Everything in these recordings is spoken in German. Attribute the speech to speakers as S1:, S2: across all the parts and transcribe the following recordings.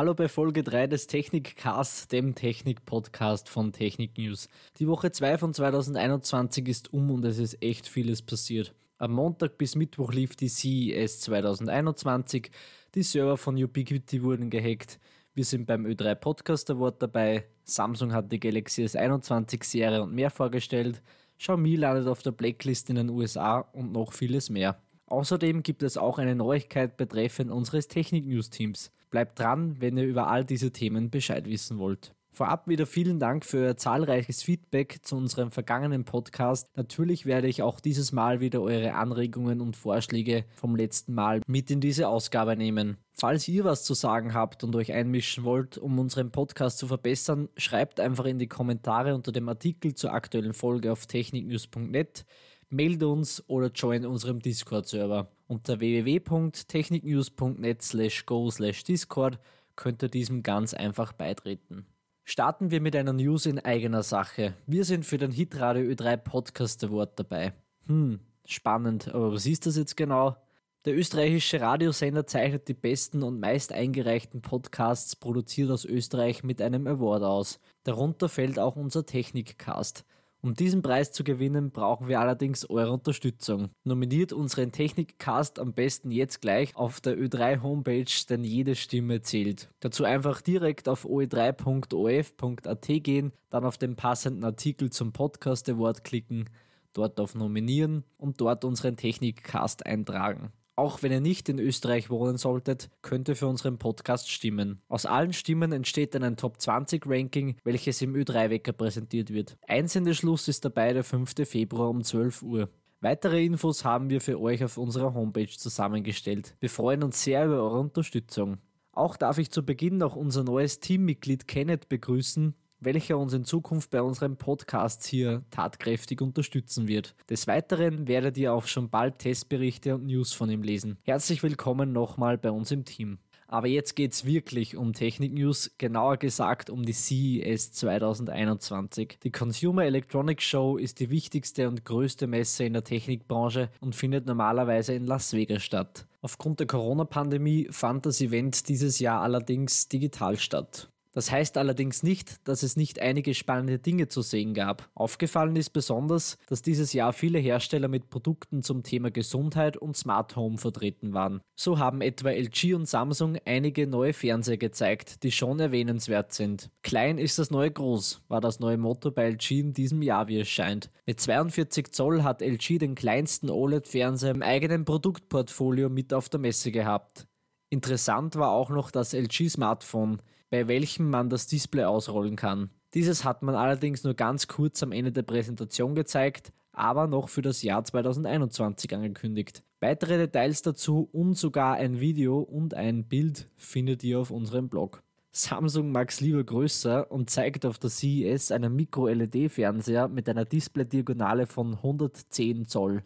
S1: Hallo bei Folge 3 des Technikcast, dem Technik-Podcast von Technik News. Die Woche 2 von 2021 ist um und es ist echt vieles passiert. Am Montag bis Mittwoch lief die CES 2021, die Server von Ubiquiti wurden gehackt, wir sind beim Ö3 Podcast Award dabei, Samsung hat die Galaxy S21 Serie und mehr vorgestellt, Xiaomi landet auf der Blacklist in den USA und noch vieles mehr. Außerdem gibt es auch eine Neuigkeit betreffend unseres Technik-News-Teams. Bleibt dran, wenn ihr über all diese Themen Bescheid wissen wollt. Vorab wieder vielen Dank für euer zahlreiches Feedback zu unserem vergangenen Podcast. Natürlich werde ich auch dieses Mal wieder eure Anregungen und Vorschläge vom letzten Mal mit in diese Ausgabe nehmen. Falls ihr was zu sagen habt und euch einmischen wollt, um unseren Podcast zu verbessern, schreibt einfach in die Kommentare unter dem Artikel zur aktuellen Folge auf techniknews.net, mailt uns oder join unserem Discord-Server. Unter www.techniknews.net slash go slash discord könnt ihr diesem ganz einfach beitreten. Starten wir mit einer News in eigener Sache. Wir sind für den Hitradio Ö3 Podcast Award dabei. Hm, spannend, aber was ist das jetzt genau? Der österreichische Radiosender zeichnet die besten und meist eingereichten Podcasts produziert aus Österreich mit einem Award aus. Darunter fällt auch unser Technikcast. Um diesen Preis zu gewinnen, brauchen wir allerdings eure Unterstützung. Nominiert unseren Technikcast am besten jetzt gleich auf der Ö3 Homepage, denn jede Stimme zählt. Dazu einfach direkt auf oe3.of.at gehen, dann auf den passenden Artikel zum Podcast Award klicken, dort auf Nominieren und dort unseren Technikcast eintragen. Auch wenn ihr nicht in Österreich wohnen solltet, könnt ihr für unseren Podcast stimmen. Aus allen Stimmen entsteht dann ein Top 20 Ranking, welches im Ö3-Wecker präsentiert wird. Einsendeschluss ist dabei der 5. Februar um 12 Uhr. Weitere Infos haben wir für euch auf unserer Homepage zusammengestellt. Wir freuen uns sehr über eure Unterstützung. Auch darf ich zu Beginn noch unser neues Teammitglied Kenneth begrüßen, welcher uns in Zukunft bei unseren Podcasts hier tatkräftig unterstützen wird. Des Weiteren werdet ihr auch schon bald Testberichte und News von ihm lesen. Herzlich willkommen nochmal bei uns im Team. Aber jetzt geht's wirklich um Technik-News, genauer gesagt um die CES 2021. Die Consumer Electronics Show ist die wichtigste und größte Messe in der Technikbranche und findet normalerweise in Las Vegas statt. Aufgrund der Corona-Pandemie fand das Event dieses Jahr allerdings digital statt. Das heißt allerdings nicht, dass es nicht einige spannende Dinge zu sehen gab. Aufgefallen ist besonders, dass dieses Jahr viele Hersteller mit Produkten zum Thema Gesundheit und Smart Home vertreten waren. So haben etwa LG und Samsung einige neue Fernseher gezeigt, die schon erwähnenswert sind. Klein ist das neue Groß, war das neue Motto bei LG in diesem Jahr, wie es scheint. Mit 42 Zoll hat LG den kleinsten OLED-Fernseher im eigenen Produktportfolio mit auf der Messe gehabt. Interessant war auch noch das LG Smartphone, bei welchem man das Display ausrollen kann. Dieses hat man allerdings nur ganz kurz am Ende der Präsentation gezeigt, aber noch für das Jahr 2021 angekündigt. Weitere Details dazu und sogar ein Video und ein Bild findet ihr auf unserem Blog. Samsung mag es lieber größer und zeigt auf der CES einen Micro-LED-Fernseher mit einer Display-Diagonale von 110 Zoll.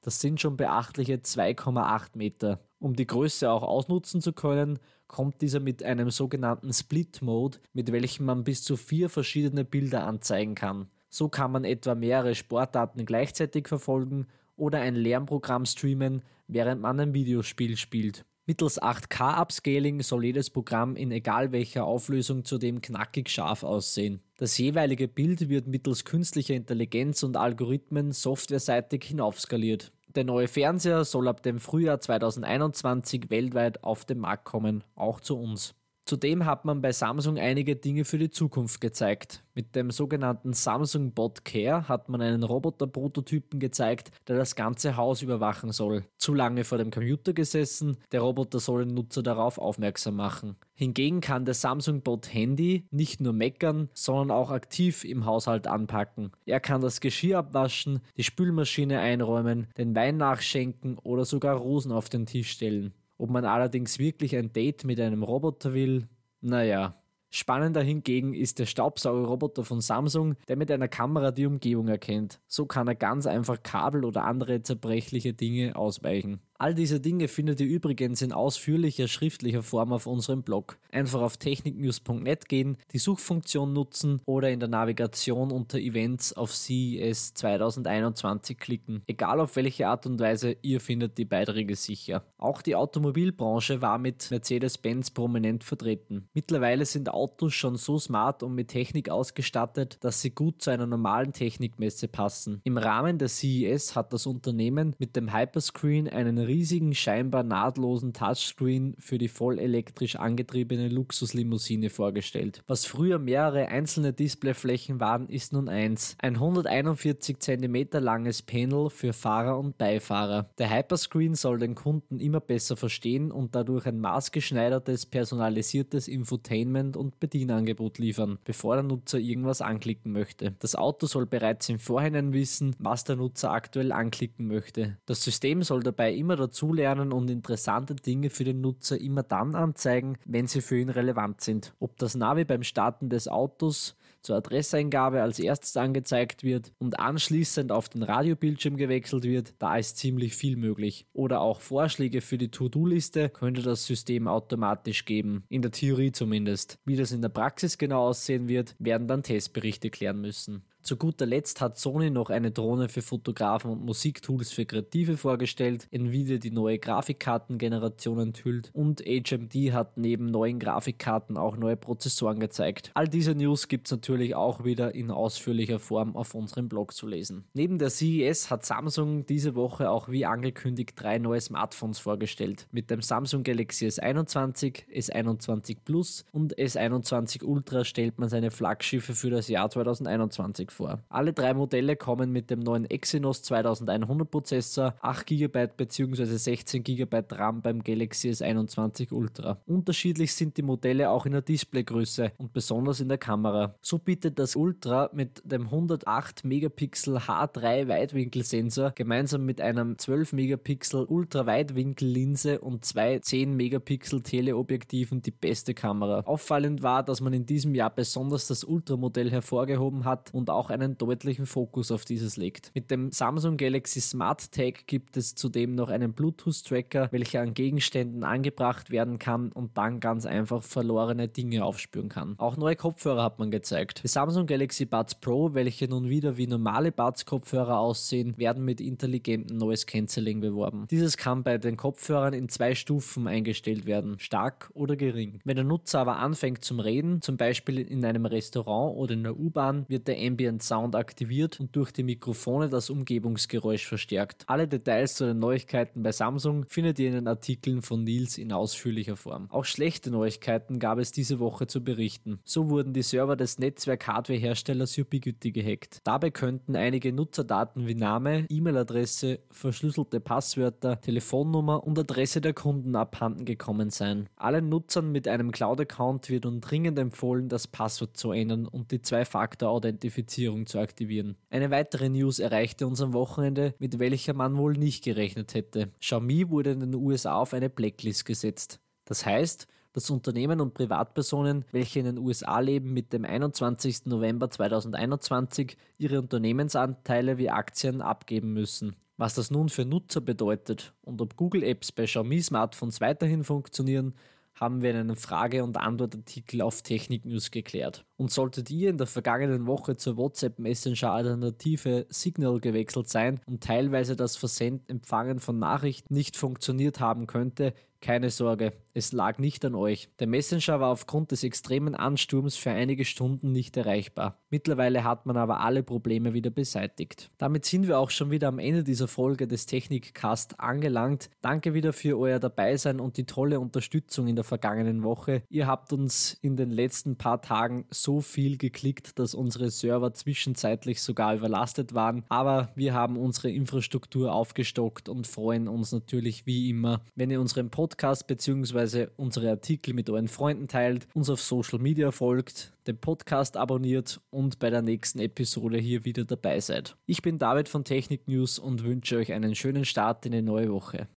S1: Das sind schon beachtliche 2,8 Meter. Um die Größe auch ausnutzen zu können, kommt dieser mit einem sogenannten Split Mode, mit welchem man bis zu vier verschiedene Bilder anzeigen kann. So kann man etwa mehrere Sportdaten gleichzeitig verfolgen oder ein Lernprogramm streamen, während man ein Videospiel spielt. Mittels 8K-Upscaling soll jedes Programm in egal welcher Auflösung zudem knackig scharf aussehen. Das jeweilige Bild wird mittels künstlicher Intelligenz und Algorithmen softwareseitig hinaufskaliert. Der neue Fernseher soll ab dem Frühjahr 2021 weltweit auf den Markt kommen, auch zu uns. Zudem hat man bei Samsung einige Dinge für die Zukunft gezeigt. Mit dem sogenannten Samsung Bot Care hat man einen Roboter-Prototypen gezeigt, der das ganze Haus überwachen soll. Zu lange vor dem Computer gesessen, der Roboter soll den Nutzer darauf aufmerksam machen. Hingegen kann der Samsung Bot Handy nicht nur meckern, sondern auch aktiv im Haushalt anpacken. Er kann das Geschirr abwaschen, die Spülmaschine einräumen, den Wein nachschenken oder sogar Rosen auf den Tisch stellen. Ob man allerdings wirklich ein Date mit einem Roboter will, naja. Spannender hingegen ist der Staubsaugerroboter von Samsung, der mit einer Kamera die Umgebung erkennt. So kann er ganz einfach Kabel oder andere zerbrechliche Dinge ausweichen. All diese Dinge findet ihr übrigens in ausführlicher schriftlicher Form auf unserem Blog. Einfach auf techniknews.net gehen, die Suchfunktion nutzen oder in der Navigation unter Events auf CES 2021 klicken. Egal auf welche Art und Weise, ihr findet die Beiträge sicher. Auch die Automobilbranche war mit Mercedes-Benz prominent vertreten. Mittlerweile sind Autos schon so smart und mit Technik ausgestattet, dass sie gut zu einer normalen Technikmesse passen. Im Rahmen der CES hat das Unternehmen mit dem Hyperscreen einen riesigen, scheinbar nahtlosen Touchscreen für die vollelektrisch angetriebene Luxuslimousine vorgestellt. Was früher mehrere einzelne Displayflächen waren, ist nun eins. Ein 141 cm langes Panel für Fahrer und Beifahrer. Der Hyperscreen soll den Kunden immer besser verstehen und dadurch ein maßgeschneidertes, personalisiertes Infotainment und Bedienangebot liefern, bevor der Nutzer irgendwas anklicken möchte. Das Auto soll bereits im Vorhinein wissen, was der Nutzer aktuell anklicken möchte. Das System soll dabei immer dazulernen und interessante Dinge für den Nutzer immer dann anzeigen, wenn sie für ihn relevant sind. Ob das Navi beim Starten des Autos zur Adresseingabe als erstes angezeigt wird und anschließend auf den Radiobildschirm gewechselt wird, da ist ziemlich viel möglich. Oder auch Vorschläge für die To-Do-Liste könnte das System automatisch geben, in der Theorie zumindest. Wie das in der Praxis genau aussehen wird, werden dann Testberichte klären müssen. Zu guter Letzt hat Sony noch eine Drohne für Fotografen und Musiktools für Kreative vorgestellt, Nvidia die neue Grafikkartengeneration enthüllt und HMD hat neben neuen Grafikkarten auch neue Prozessoren gezeigt. All diese News gibt es natürlich auch wieder in ausführlicher Form auf unserem Blog zu lesen. Neben der CES hat Samsung diese Woche auch wie angekündigt drei neue Smartphones vorgestellt. Mit dem Samsung Galaxy S21, S21 Plus und S21 Ultra stellt man seine Flaggschiffe für das Jahr 2021 vor vor. Alle drei Modelle kommen mit dem neuen Exynos 2100 Prozessor, 8 GB bzw. 16 GB RAM beim Galaxy S21 Ultra. Unterschiedlich sind die Modelle auch in der Displaygröße und besonders in der Kamera. So bietet das Ultra mit dem 108 Megapixel H3 Weitwinkelsensor gemeinsam mit einem 12 Megapixel Ultraweitwinkellinse und zwei 10 Megapixel Teleobjektiven die beste Kamera. Auffallend war, dass man in diesem Jahr besonders das Ultramodell hervorgehoben hat und auch auch einen deutlichen Fokus auf dieses legt. Mit dem Samsung Galaxy Smart Tag gibt es zudem noch einen Bluetooth-Tracker, welcher an Gegenständen angebracht werden kann und dann ganz einfach verlorene Dinge aufspüren kann. Auch neue Kopfhörer hat man gezeigt. Die Samsung Galaxy Buds Pro, welche nun wieder wie normale Buds-Kopfhörer aussehen, werden mit intelligentem Noise Cancelling beworben. Dieses kann bei den Kopfhörern in zwei Stufen eingestellt werden, stark oder gering. Wenn der Nutzer aber anfängt zum Reden, zum Beispiel in einem Restaurant oder in der U-Bahn, wird der Ambient den Sound aktiviert und durch die Mikrofone das Umgebungsgeräusch verstärkt. Alle Details zu den Neuigkeiten bei Samsung findet ihr in den Artikeln von Nils in ausführlicher Form. Auch schlechte Neuigkeiten gab es diese Woche zu berichten. So wurden die Server des Netzwerk-Hardware-Herstellers Ubiquiti gehackt. Dabei könnten einige Nutzerdaten wie Name, E-Mail-Adresse, verschlüsselte Passwörter, Telefonnummer und Adresse der Kunden abhanden gekommen sein. Allen Nutzern mit einem Cloud-Account wird nun dringend empfohlen, das Passwort zu ändern und die Zwei-Faktor-Authentifizierung Authentifizierung zu aktivieren. Eine weitere News erreichte uns am Wochenende, mit welcher man wohl nicht gerechnet hätte. Xiaomi wurde in den USA auf eine Blacklist gesetzt. Das heißt, dass Unternehmen und Privatpersonen, welche in den USA leben, mit dem 21. November 2021 ihre Unternehmensanteile wie Aktien abgeben müssen. Was das nun für Nutzer bedeutet und ob Google Apps bei Xiaomi Smartphones weiterhin funktionieren, haben wir in einem Frage- und Antwortartikel auf Technik News geklärt. Und solltet ihr in der vergangenen Woche zur WhatsApp Messenger Alternative Signal gewechselt sein und teilweise das Versenden Empfangen von Nachrichten nicht funktioniert haben könnte, keine Sorge, es lag nicht an euch. Der Messenger war aufgrund des extremen Ansturms für einige Stunden nicht erreichbar. Mittlerweile hat man aber alle Probleme wieder beseitigt. Damit sind wir auch schon wieder am Ende dieser Folge des Technikcast angelangt. Danke wieder für euer Dabeisein und die tolle Unterstützung in der vergangenen Woche. Ihr habt uns in den letzten paar Tagen so viel geklickt, dass unsere Server zwischenzeitlich sogar überlastet waren. Aber wir haben unsere Infrastruktur aufgestockt und freuen uns natürlich wie immer, wenn ihr unseren Podcast Podcast bzw. unsere Artikel mit euren Freunden teilt, uns auf Social Media folgt, den Podcast abonniert und bei der nächsten Episode hier wieder dabei seid. Ich bin David von Technik News und wünsche euch einen schönen Start in die neue Woche.